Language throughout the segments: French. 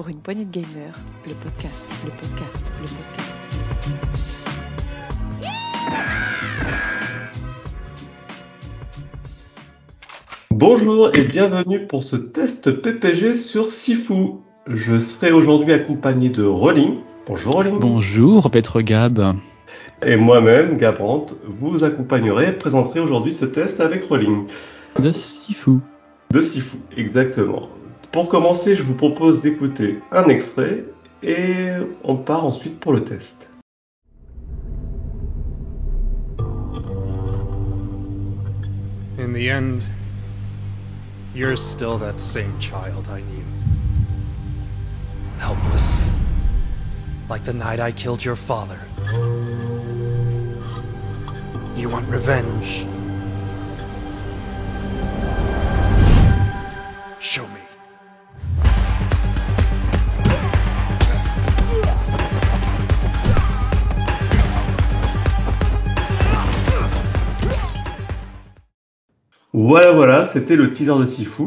pour une poignée de gamers, le podcast, le podcast, le podcast. Bonjour et bienvenue pour ce test PPG sur Sifu. Je serai aujourd'hui accompagné de Rolling. Bonjour Rolling. Bonjour Petre Gab. Et moi-même, Gabrant, vous accompagnerai et présenterai aujourd'hui ce test avec Rolling. De Sifu. De Sifu, exactement. Pour commencer, je vous propose d'écouter un extrait et on part ensuite pour le test. In the end, you're still that same child I knew. Helpless. Like the night I killed your father. You want revenge? Voilà, voilà, c'était le teaser de Sifu.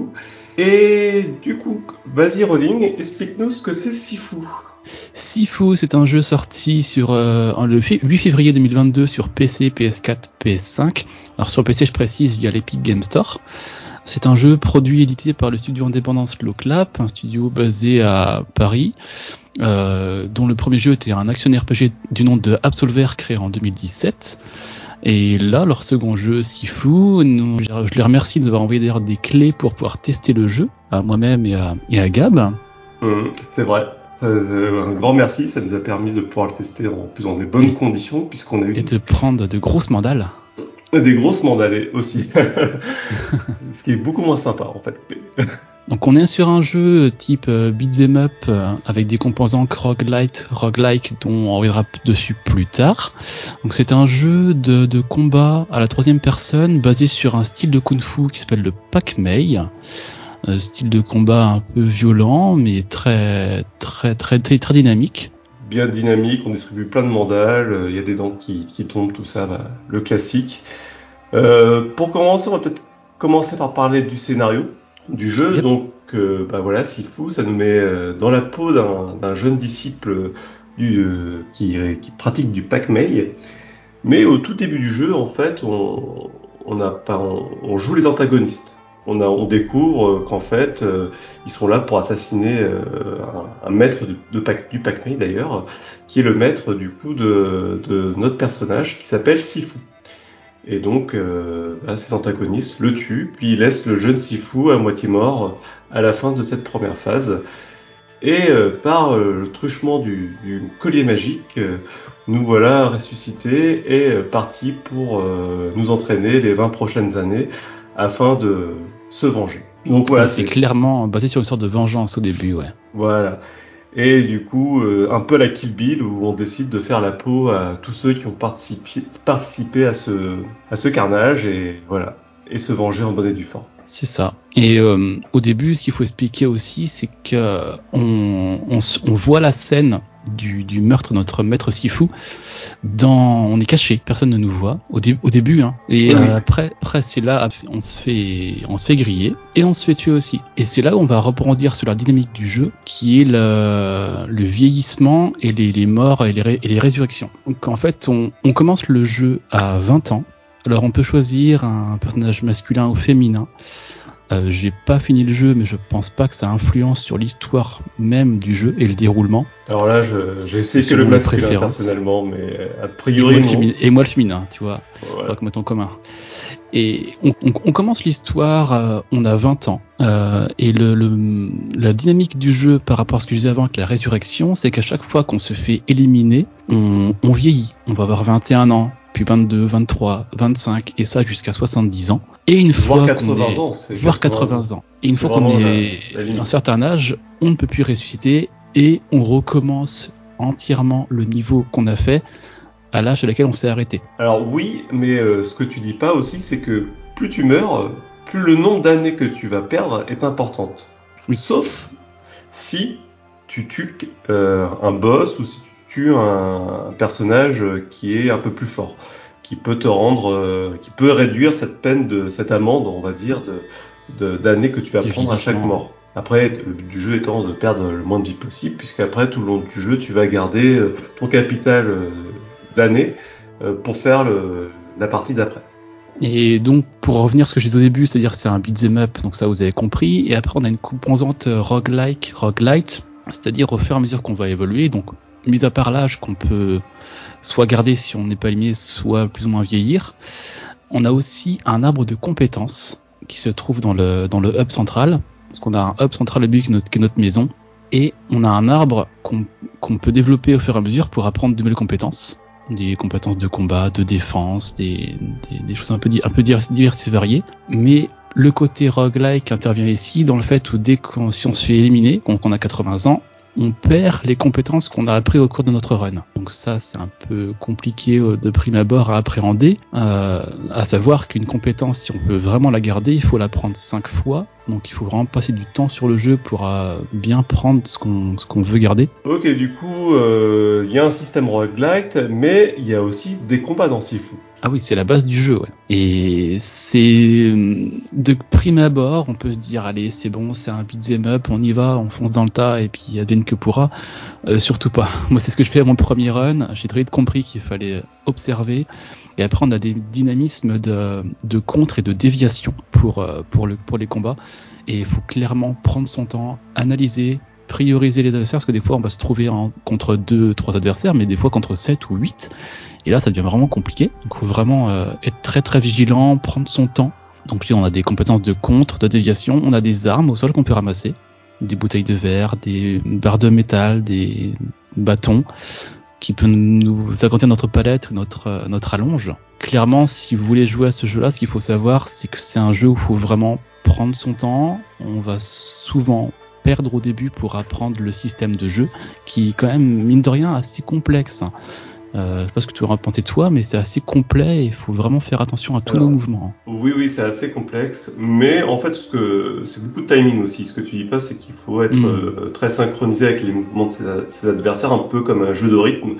Et du coup, vas-y Rolling, explique-nous ce que c'est Sifu. Sifu, c'est un jeu sorti sur euh, le 8 février 2022 sur PC, PS4, PS5. Alors sur PC, je précise via l'Epic Game Store. C'est un jeu produit et édité par le studio Indépendance Loclap, un studio basé à Paris, euh, dont le premier jeu était un action RPG du nom de Absolver créé en 2017. Et là, leur second jeu, Sifu, nous, je les remercie de nous avoir envoyé d'ailleurs des clés pour pouvoir tester le jeu, à moi-même et à, et à Gab. Hum, c'est vrai. Euh, un grand merci, ça nous a permis de pouvoir le tester en plus dans des bonnes Et- conditions puisqu'on a eu Et de prendre de grosses mandales. des grosses mandalées aussi. ce qui est beaucoup moins sympa en fait. Donc on est sur un jeu type euh, beat'em up euh, avec des composants roguelite, roguelike dont on reviendra dessus plus tard. Donc c'est un jeu de, de combat à la troisième personne basé sur un style de kung-fu qui s'appelle le Pac-Mei. Euh, style de combat un peu violent mais très très très très, très dynamique. Bien dynamique, on distribue plein de mandales, euh, il y a des dents qui, qui tombent, tout ça, bah, le classique. Euh, pour commencer, on va peut-être commencer par parler du scénario du jeu. Yep. Donc, euh, bah voilà, Sifu, ça nous met euh, dans la peau d'un jeune disciple du, euh, qui, qui pratique du Pac-Mei. Mais au tout début du jeu, en fait, on, on, a pas, on, on joue les antagonistes. On, a, on découvre qu'en fait, euh, ils sont là pour assassiner un, un maître de, de Pac- du Pac-Mei d'ailleurs, qui est le maître du coup de, de notre personnage qui s'appelle Sifu. Et donc, euh, bah, ces antagonistes le tuent, puis ils laissent le jeune Sifu à moitié mort à la fin de cette première phase. Et euh, par euh, le truchement du, du collier magique, euh, nous voilà ressuscités et partis pour euh, nous entraîner les 20 prochaines années afin de se venger. Donc voilà, c'est clairement basé sur une sorte de vengeance au début, ouais. voilà. Et du coup, euh, un peu la Kill Bill où on décide de faire la peau à tous ceux qui ont participé, participé à ce à ce carnage et voilà et se venger en bonne et due. C'est ça. Et euh, au début, ce qu'il faut expliquer aussi, c'est que on, on, s- on voit la scène du, du meurtre de notre maître Sifu. Dans, on est caché, personne ne nous voit au, dé- au début. Hein. Et Oui. euh, après, après c'est là, on se fait, on se fait griller et on se fait tuer aussi. Et c'est là où on va rebondir sur la dynamique du jeu, qui est le, le vieillissement et les, les morts et les, ré- et les résurrections. Donc en fait, on, on commence le jeu à 20 ans. Alors on peut choisir un personnage masculin ou féminin. Euh, J'ai pas fini le jeu, mais je pense pas que ça influence sur l'histoire même du jeu et le déroulement. Alors là, je- C'est essayé que le masculin personnellement, mais euh, a Et moi, priori non. féminin, et moi le féminin, tu vois, Voilà. mette en commun. Et on, on- on commence l'histoire, euh, on a 20 ans, euh, et le, le- la dynamique du jeu par rapport à ce que je disais avant avec la résurrection, c'est qu'à chaque fois qu'on se fait éliminer, on, on vieillit. On va avoir 21 ans, puis 22, 23, 25, et ça jusqu'à 70 ans. Et une Voire fois 80 qu'on est, ans, c'est voire 80 ans. Et une fois qu'on est à un certain âge, on ne peut plus ressusciter et on recommence entièrement le niveau qu'on a fait à l'âge à laquelle on s'est arrêté. Alors oui, mais euh, ce que tu dis pas aussi, c'est que plus tu meurs, plus le nombre d'années que tu vas perdre est importante. Oui. Sauf si tu tues euh, un boss ou si tu un, un personnage euh, qui est un peu plus fort, qui peut te rendre, euh, qui peut réduire cette peine de cette amende, on va dire, de d'années que tu vas prendre à chaque mort. Après, le but du jeu étant de perdre le moins de vie possible, puisqu'après, tout le long du jeu, tu vas garder euh, ton capital d'année euh, pour faire le, la partie d'après. Et donc, pour revenir à ce que je disais au début, c'est-à-dire c'est un beat'em up, donc ça vous avez compris. Et après, on a une composante roguelike, roguelite, c'est-à-dire au fur et à mesure qu'on va évoluer. Donc, mis à part l'âge qu'on peut soit garder si on n'est pas éliminé, soit plus ou moins vieillir, on a aussi un arbre de compétences qui se trouve dans le, dans le hub central. Parce qu'on a un hub central au but qui est notre, maison. Et on a un arbre qu'on qu'on peut développer au fur et à mesure pour apprendre de nouvelles compétences des compétences de combat, de défense, des, des, choses un peu, diverses, et variées. Mais le côté roguelike intervient ici dans le fait où dès qu'on si on se fait éliminer, qu'on qu'on a 80 ans, on perd les compétences qu'on a appris au cours de notre run. Donc ça, c'est un peu compliqué euh, de prime abord à appréhender. Euh, à savoir qu'une compétence, si on peut vraiment la garder, il faut la prendre cinq fois. Donc il faut vraiment passer du temps sur le jeu pour euh, bien prendre ce qu'on veut garder. Ok, du coup, euh, il y a un système roguelite, mais il y a aussi des combats dans Sifu. Ah oui, c'est la base du jeu, ouais. Et c'est de prime abord, on peut se dire allez, c'est bon, c'est un beat'em up, on y va, on fonce dans le tas et puis advienne que pourra. Euh, surtout pas. Moi, c'est ce que je fais à mon premier run. J'ai très vite compris qu'il fallait observer. Et après, on a des dynamismes de, de contre et de déviation pour pour le pour les combats. Et il faut clairement prendre son temps, analyser, prioriser les adversaires, parce que des fois, on va se trouver contre deux, trois adversaires, mais des fois contre sept ou huit. Et là, ça devient vraiment compliqué. Donc, faut vraiment euh, être très très vigilant, prendre son temps. Donc, on a des compétences de contre, de déviation, on a des armes au sol qu'on peut ramasser, des bouteilles de verre, des barres de métal, des bâtons qui peut nous agrandir notre palette, notre euh, notre allonge. Clairement, si vous voulez jouer à ce jeu-là, ce qu'il faut savoir, c'est que c'est un jeu où il faut vraiment prendre son temps. On va souvent perdre au début pour apprendre le système de jeu, qui est quand même mine de rien assez complexe. Euh, je sais pas ce que tu auras pensé toi, mais c'est assez complet et il faut vraiment faire attention à tous Alors, nos mouvements. Oui, oui, c'est assez complexe, mais en fait, ce que c'est beaucoup de timing aussi. Ce que tu dis pas, c'est qu'il faut être Mm. euh, très synchronisé avec les mouvements de ses, ses adversaires, un peu comme un jeu de rythme.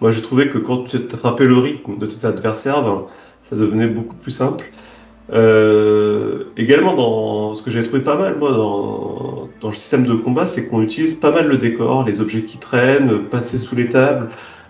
Moi, j'ai trouvé que quand tu attrapais le rythme de tes adversaires, ben, ça devenait beaucoup plus simple. Euh, également, dans ce que j'ai trouvé pas mal, moi, dans, dans le système de combat, c'est qu'on utilise pas mal le décor, les objets qui traînent, passer sous les tables,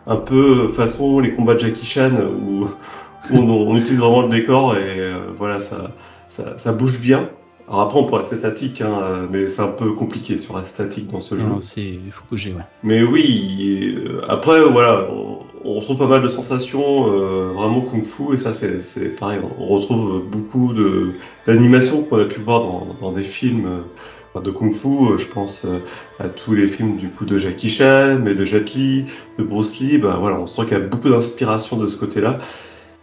un peu façon les combats de Jackie Chan où, où on, on utilise vraiment le décor et euh, voilà, ça, ça, ça bouge bien. Alors après, on pourrait rester statique, hein, mais c'est un peu compliqué sur rester statique dans ce jeu. Non, c'est il faut bouger, ouais. Mais oui, euh, après voilà, on, on retrouve pas mal de sensations euh, vraiment kung-fu et ça c'est pareil, on retrouve beaucoup de d'animations qu'on a pu voir dans, dans des films euh, de kung-fu. Euh, Je pense euh, à tous les films du coup de Jackie Chan, mais de Jet Li, de Bruce Lee. Ben voilà, on sent qu'il y a beaucoup d'inspiration de ce côté-là.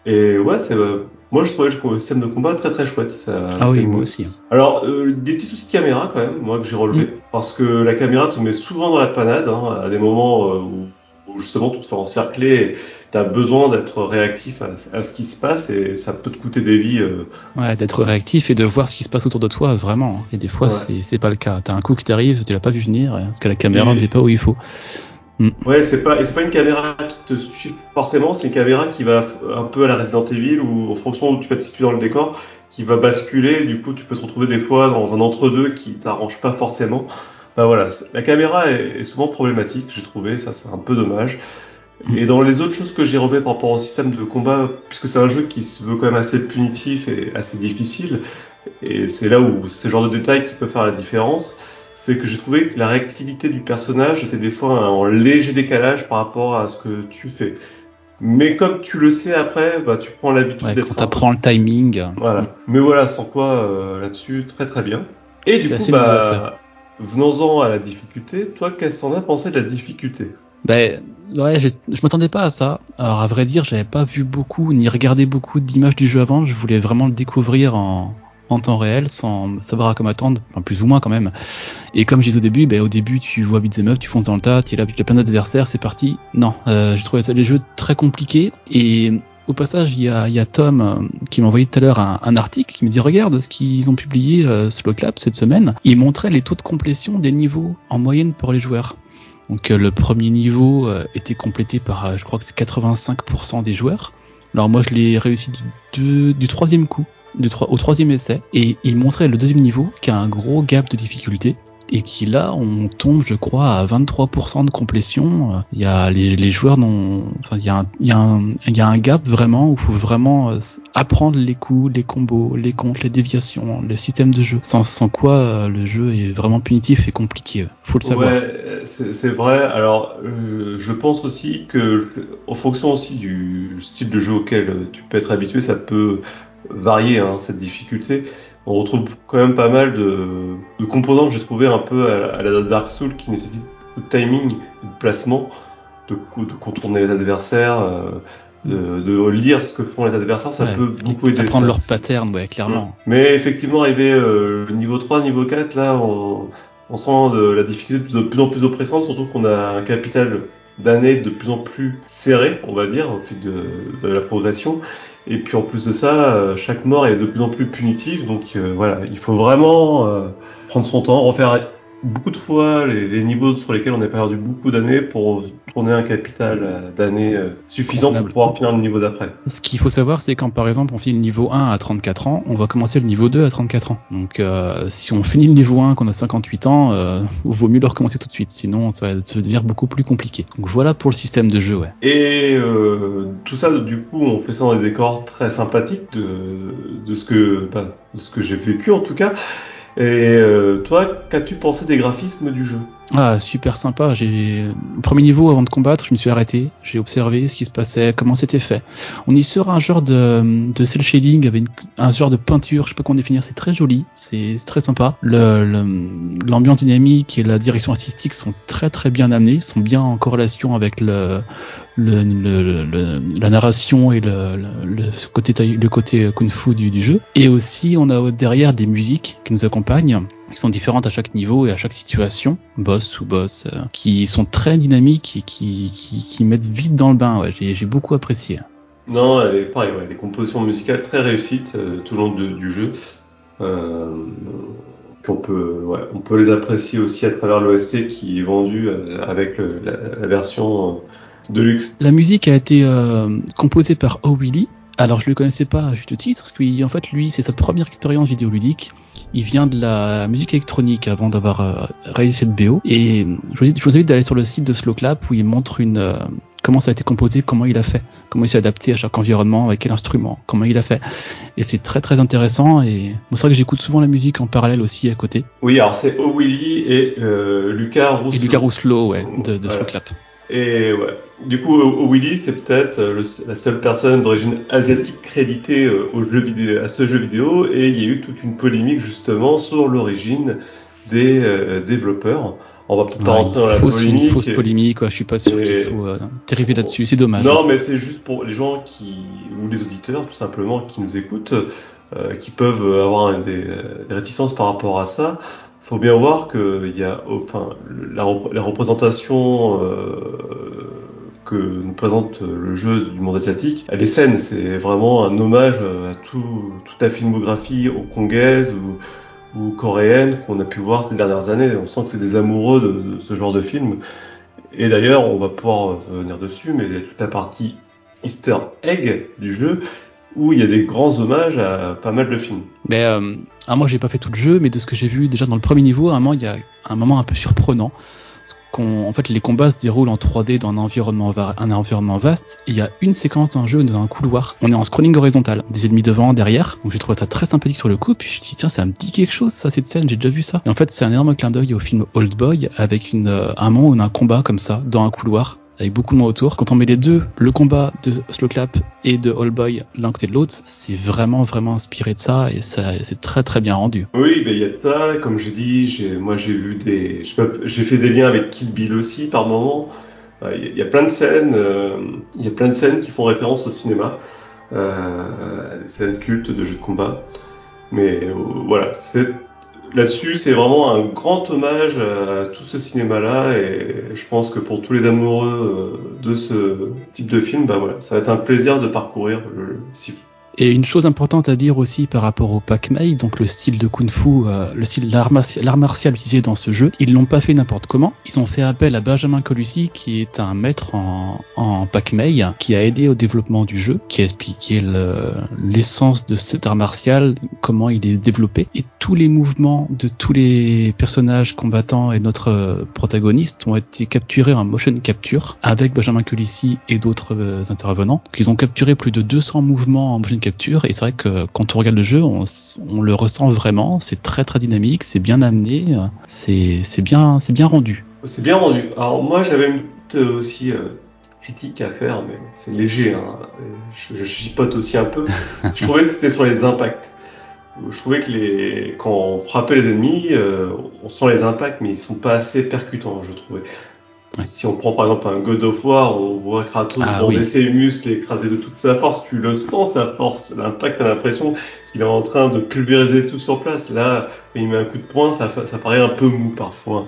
Et ouais, c'est euh, moi je trouvais le système de combat très très chouette. Ça, Ah oui, moi aussi. alors, euh, des petits soucis de caméra quand même, moi que j'ai relevé, Mm. parce que la caméra te met souvent dans la panade, hein, à des moments où, où justement tu te fais encercler, tu as besoin d'être réactif à, à ce qui se passe et ça peut te coûter des vies. euh. Ouais, d'être réactif et de voir ce qui se passe autour de toi, vraiment. Et des fois, Ouais. c'est pas le cas. T'as un coup qui t'arrive, tu l'as pas vu venir, parce que la caméra Et- n'est pas où il faut. Ouais, c'est pas, c'est pas une caméra qui te suit forcément, c'est une caméra qui va un peu à la Resident Evil ou en fonction où tu vas te situer dans le décor, qui va basculer, du coup tu peux te retrouver des fois dans un entre-deux qui t'arrange pas forcément. Bah voilà, la caméra est, est souvent problématique, j'ai trouvé, ça c'est un peu dommage. Et dans les autres choses que j'ai relevées par rapport au système de combat, puisque c'est un jeu qui se veut quand même assez punitif et assez difficile, et c'est là où c'est ce genre de détail qui peut faire la différence, c'est que j'ai trouvé que la réactivité du personnage était des fois en léger décalage par rapport à ce que tu fais. Mais comme tu le sais après, bah tu prends l'habitude Ouais, d'être quand t'apprends le timing. Voilà. Mais voilà, sans quoi euh, là-dessus, très très bien. Et C'est du assez coup, bah, venons-en à la difficulté. Toi, qu'est-ce que t'en as pensé de la difficulté? Ben ouais, je, je m'attendais pas à ça. Alors à vrai dire, j'avais pas vu beaucoup ni regardé beaucoup d'images du jeu avant. Je voulais vraiment le découvrir en, en temps réel, sans savoir à quoi m'attendre, enfin, plus ou moins quand même. Et comme je disais au début, ben au début tu vois beat'em up, tu fonces dans le tas, tu es là avec plein d'adversaires, c'est parti. Non, euh, j'ai trouvé ça, les jeux très compliqués. Et au passage, il y a, Tom euh, qui m'a envoyé tout à l'heure un, article qui me dit regarde ce qu'ils ont publié euh, sur le clap cette semaine. Il montrait les taux de complétion des niveaux en moyenne pour les joueurs. Donc euh, le premier niveau euh, était complété par, je crois que c'est 85% des joueurs. Alors moi je l'ai réussi du, troisième coup. au troisième essai et il montrait le deuxième niveau qui a un gros gap de difficulté et qui là on tombe je crois à 23% de complétion. Euh, Il y a les, joueurs n'ont, enfin il un, il gap vraiment où il faut vraiment euh, apprendre les coups, les combos, les comptes, les déviations, le système de jeu. Sans, quoi euh, le jeu est vraiment punitif et compliqué. Faut le savoir. C'est vrai. Alors, je, je pense aussi que, en fonction aussi du style de jeu auquel tu peux être habitué, ça peut varier hein, cette difficulté. On retrouve quand même pas mal de, de composants que j'ai trouvé un peu à, à la Dark Souls qui nécessitent de timing, de placement, de, co- de contourner les adversaires, euh, de, de lire ce que font les adversaires. Ça Ouais, peut beaucoup aider. Apprendre ça. leur pattern, ouais, clairement. Mais effectivement, arrivé euh, niveau 3, niveau 4, là, on, on sent de la difficulté de plus en plus oppressante, surtout qu'on a un capital d'années de plus en plus serré, on va dire, au fil de, de la progression. Et puis en plus de ça, euh, chaque mort est de plus en plus punitive, donc euh, voilà, il faut vraiment euh, prendre son temps, refaire beaucoup de fois les, les niveaux sur lesquels on a perdu beaucoup d'années pour tourner un capital euh, d'années euh, suffisant pour pouvoir finir le niveau d'après. Ce qu'il faut savoir, c'est quand par exemple on finit le niveau 1 à 34 ans, on va commencer le niveau 2 à 34 ans. Donc euh, si on finit le niveau 1 qu'on a 58 ans, euh, vaut mieux le recommencer tout de suite, sinon ça va ça va devenir beaucoup plus compliqué. Donc voilà pour le système de jeu, ouais. Et euh, tout ça, du coup, on fait ça dans des décors très sympathiques de, de ce que, bah, de ce que j'ai vécu en tout cas. Et euh, toi, qu'as-tu pensé des graphismes du jeu? Ah, super sympa. J'ai premier niveau avant de combattre, je me suis arrêté, j'ai observé ce qui se passait, comment c'était fait. On y sort un genre de, de cel shading avec un genre de peinture, je sais pas comment définir, c'est très joli, c'est très sympa. Le- le- L'ambiance dynamique et la direction artistique sont très très bien amenées, sont bien en corrélation avec le, le, le- le- la narration et le, le, le côté le côté kung-fu du, du jeu. Et aussi, on a derrière des musiques qui nous accompagnent, qui sont différentes à chaque niveau et à chaque situation, boss ou boss, euh, qui sont très dynamiques et qui, qui, qui mettent vite dans le bain. Ouais, j'ai j'ai beaucoup apprécié. Non, elle est pareil, ouais, des compositions musicales très réussites euh, tout le long de- du jeu. Euh, qu'on peut, ouais, on peut les apprécier aussi à travers l'OST qui est vendu euh, avec le- la, la version euh, Deluxe. La musique a été euh, composée par O'Willy. Alors je le connaissais pas à juste titre, parce qu'en fait lui c'est sa première expérience vidéoludique. Il vient de la musique électronique avant d'avoir euh, réalisé cette BO. Et je vous, invite- je vous invite d'aller sur le site de Slowclap où il montre une euh, comment ça a été composé, comment il a fait, comment il s'est adapté à chaque environnement, avec quel instrument, comment il a fait. Et c'est très très intéressant. Et c'est vrai que j'écoute souvent la musique en parallèle aussi à côté. Oui, alors c'est O'Willy et euh, Lucas Rousseau. Et Lucas Rousselot, ouais, de, de Voilà. Slowclap. Et ouais. Du coup, Willy, c'est peut-être euh, la seule personne d'origine asiatique créditée euh, au jeu vidéo, à ce jeu vidéo, et il y a eu toute une polémique justement sur l'origine des euh, développeurs. On va peut-être pas rentrer dans la une fausse, une polémique. fausse polémique, quoi. je suis pas sûr qu'il faut euh, dériver là-dessus, c'est dommage. Non, mais c'est juste pour les gens qui ou les auditeurs tout simplement qui nous écoutent, euh, qui peuvent avoir des, des réticences par rapport à ça. Faut bien voir que y a, enfin, la, rep- la représentation euh, que nous présente le jeu du monde asiatique, elle est saine. C'est vraiment un hommage euh, à tout, toute la filmographie hongkongaise ou, coréenne qu'on a pu voir ces dernières années. On sent que c'est des amoureux de, de ce genre de film. Et d'ailleurs, on va pouvoir venir dessus, mais il y a toute la partie Easter egg du jeu où il y a des grands hommages à pas mal de films. Mais euh, ah, moi j'ai pas fait tout le jeu, mais de ce que j'ai vu déjà dans le premier niveau, à un moment il y a un moment un peu surprenant. En fait, les combats se déroulent en 3D dans un environnement, un vaste. Il y a une séquence dans le jeu, dans un couloir. On est en scrolling horizontal, des ennemis devant, derrière. Donc j'ai trouvé ça très sympathique sur le coup. Puis je me suis dit tiens, ça me dit quelque chose, ça cette scène, j'ai déjà vu ça. Et en fait, c'est un énorme clin d'œil au film Old Boy avec euh, un moment où on a un combat comme ça dans un couloir avec beaucoup de monde autour. Quand on met les deux, le combat de Slow Clap et de All Boy l'un côté de l'autre, c'est vraiment vraiment inspiré de ça et c'est très très bien rendu. Oui, ben il y a ça. Comme j'ai dit, moi j'ai vu des, j'ai fait des liens avec Kill Bill aussi par moment. Euh, Il y, a- plein de scènes, euh, il y a plein de scènes qui font référence au cinéma, euh, des scènes cultes de jeux de combat. Mais voilà, c'est là-dessus, c'est vraiment un grand hommage à tout ce cinéma-là, et je pense que pour tous les amoureux euh, de ce type de film, bah voilà, ça va être un plaisir de parcourir le, si, Et une chose importante à dire aussi par rapport au Pac-Mei, donc le style de Kung Fu, euh, le style l'art martial, martial utilisé dans ce jeu, ils l'ont pas fait n'importe comment. Ils ont fait appel à Benjamin Colucci, qui est un maître en, en Pac-Mei, qui a aidé au développement du jeu, qui a expliqué le- l'essence de cet art martial, comment il est développé, et tous les mouvements de tous les personnages combattants et notre euh, protagoniste ont été capturés en motion capture avec Benjamin Colucci et d'autres euh, intervenants. Ils ont capturé plus de 200 mouvements en motion capture et c'est vrai que quand on regarde le jeu, on, le ressent vraiment. C'est très très dynamique, c'est bien amené, c'est bien c'est bien rendu. C'est bien rendu. Alors moi j'avais une petite euh, aussi euh, critique à faire, mais c'est léger. Hein. Je, je chipote aussi un peu. je trouvais que c'était sur les impacts. Je trouvais que les quand on frappait les ennemis, euh, on sent les impacts, mais ils sont pas assez percutants, je trouvais. Ouais. Si on prend par exemple un God of War, on voit Kratos Ah, bander oui. ses muscles et écraser de toute sa force, tu le sens sa force, l'impact, t'as l'impression qu'il est en train de pulvériser tout sur place. Là, il met un coup de poing, ça, paraît un peu mou parfois.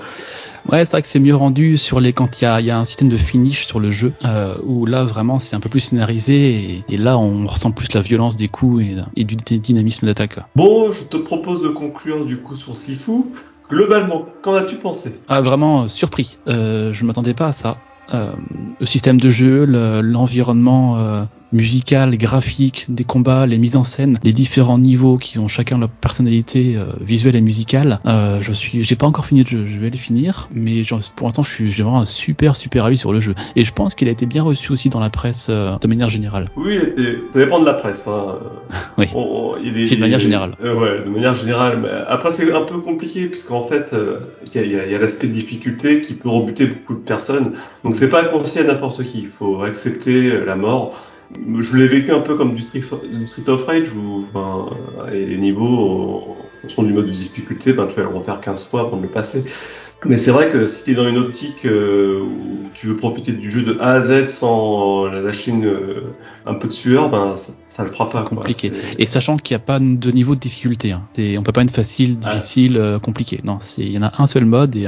Ouais, c'est vrai que c'est mieux rendu sur les quand il y a, il y a un système de finish sur le jeu euh, où là vraiment c'est un peu plus scénarisé et, et là on ressent plus la violence des coups et, et du dynamisme d'attaque. Bon, je te propose de conclure du coup sur Sifu. Globalement, qu'en as-tu pensé? Ah vraiment euh, surpris. Euh, je m'attendais pas à ça. Euh, le système de jeu, le- l'environnement euh, musical, graphique, des combats, les mises en scène, les différents niveaux qui ont chacun leur personnalité euh, visuelle et musicale. Euh, je suis, j'ai pas encore fini le jeu, je vais le finir, mais pour l'instant je suis, j'ai vraiment un super super avis sur le jeu. Et je pense qu'il a été bien reçu aussi dans la presse euh, de manière générale. Oui, était- ça dépend de la presse. Hein. Oui. On- il Puis de manière générale. Euh, ouais, de manière générale. Mais après, c'est un peu compliqué puisqu'en fait, euh, il y a, a- a l'aspect de difficulté qui peut rebuter beaucoup de personnes. Donc, c'est pas conseillé à n'importe qui. Il faut accepter la mort. Je l'ai vécu un peu comme du Street, du Street of Rage où ben, et les niveaux, en fonction du mode de difficulté, ben, tu vas le refaire 15 fois avant de le passer. Mais c'est vrai que si tu es dans une optique euh, où tu veux profiter du jeu de A à Z sans lâcher une, euh, un peu de sueur, ben ça, ça le fera quoi. compliqué. Et sachant qu'il n'y a pas de niveau de difficulté, hein. On peut pas être facile, Ah. difficile, euh, compliqué. Non, il y en a un seul mode et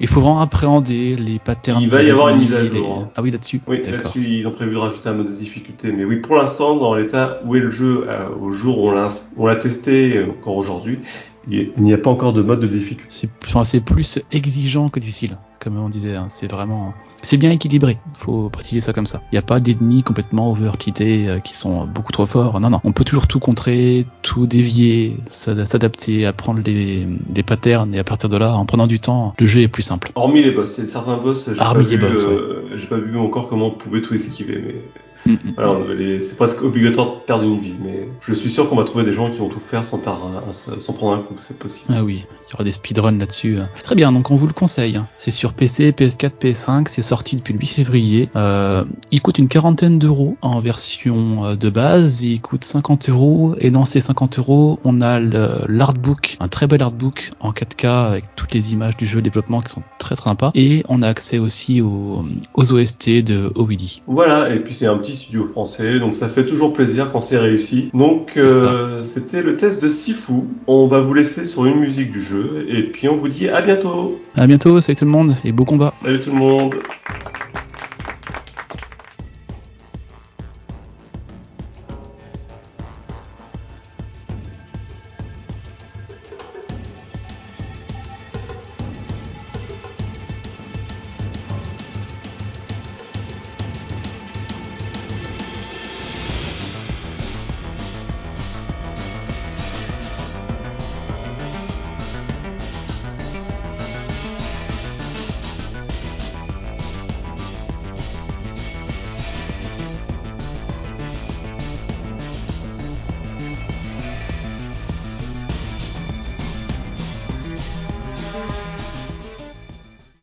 il faut vraiment appréhender les patterns. Il va y avoir une mise à jour, hein. Ah oui, là-dessus. Oui, là-dessus, ils ont prévu de rajouter un mode de difficulté. Mais oui, pour l'instant, dans l'état où est le jeu, euh, au jour où on l'a testé, euh, encore aujourd'hui, il n'y a pas encore de mode de difficulté. C'est plus exigeant que difficile, comme on disait. hein. C'est vraiment, c'est bien équilibré. Faut préciser ça comme ça. Il n'y a pas d'ennemis complètement overkités euh, qui sont beaucoup trop forts. Non, non. On peut toujours tout contrer, tout dévier, s'ad- s'adapter, apprendre les, les patterns et à partir de là, en prenant du temps, le jeu est plus simple. Hormis les boss, il certains boss, j'ai pas Hormis vu, les boss, euh, j'ai pas vu encore comment on pouvait tout esquiver, mais. Voilà, c'est presque obligatoire de perdre une vie. Mais je suis sûr qu'on va trouver des gens qui vont tout faire sans perdre, un- un- sans prendre un coup, c'est possible. Ah oui, il y aura des speedruns là-dessus. euh. Très bien, donc on vous le conseille. hein. C'est sur PC, PS4, PS5, c'est sorti depuis le 8 février. Euh, il coûte une quarantaine d'euros en version euh, de base, il coûte 50 euros. Et dans ces 50 euros, on a l'artbook, un très bel artbook en 4K avec toutes les images du jeu de développement qui sont très très sympas. Et on a accès aussi aux, aux OST de Owilly. Voilà, et puis c'est un petit studio français, donc ça fait toujours plaisir quand c'est réussi. Donc euh, c'était le test de Sifu. On va vous laisser sur une musique du jeu, et puis on vous dit à bientôt. À bientôt, salut tout le monde et beau combat. Salut tout le monde.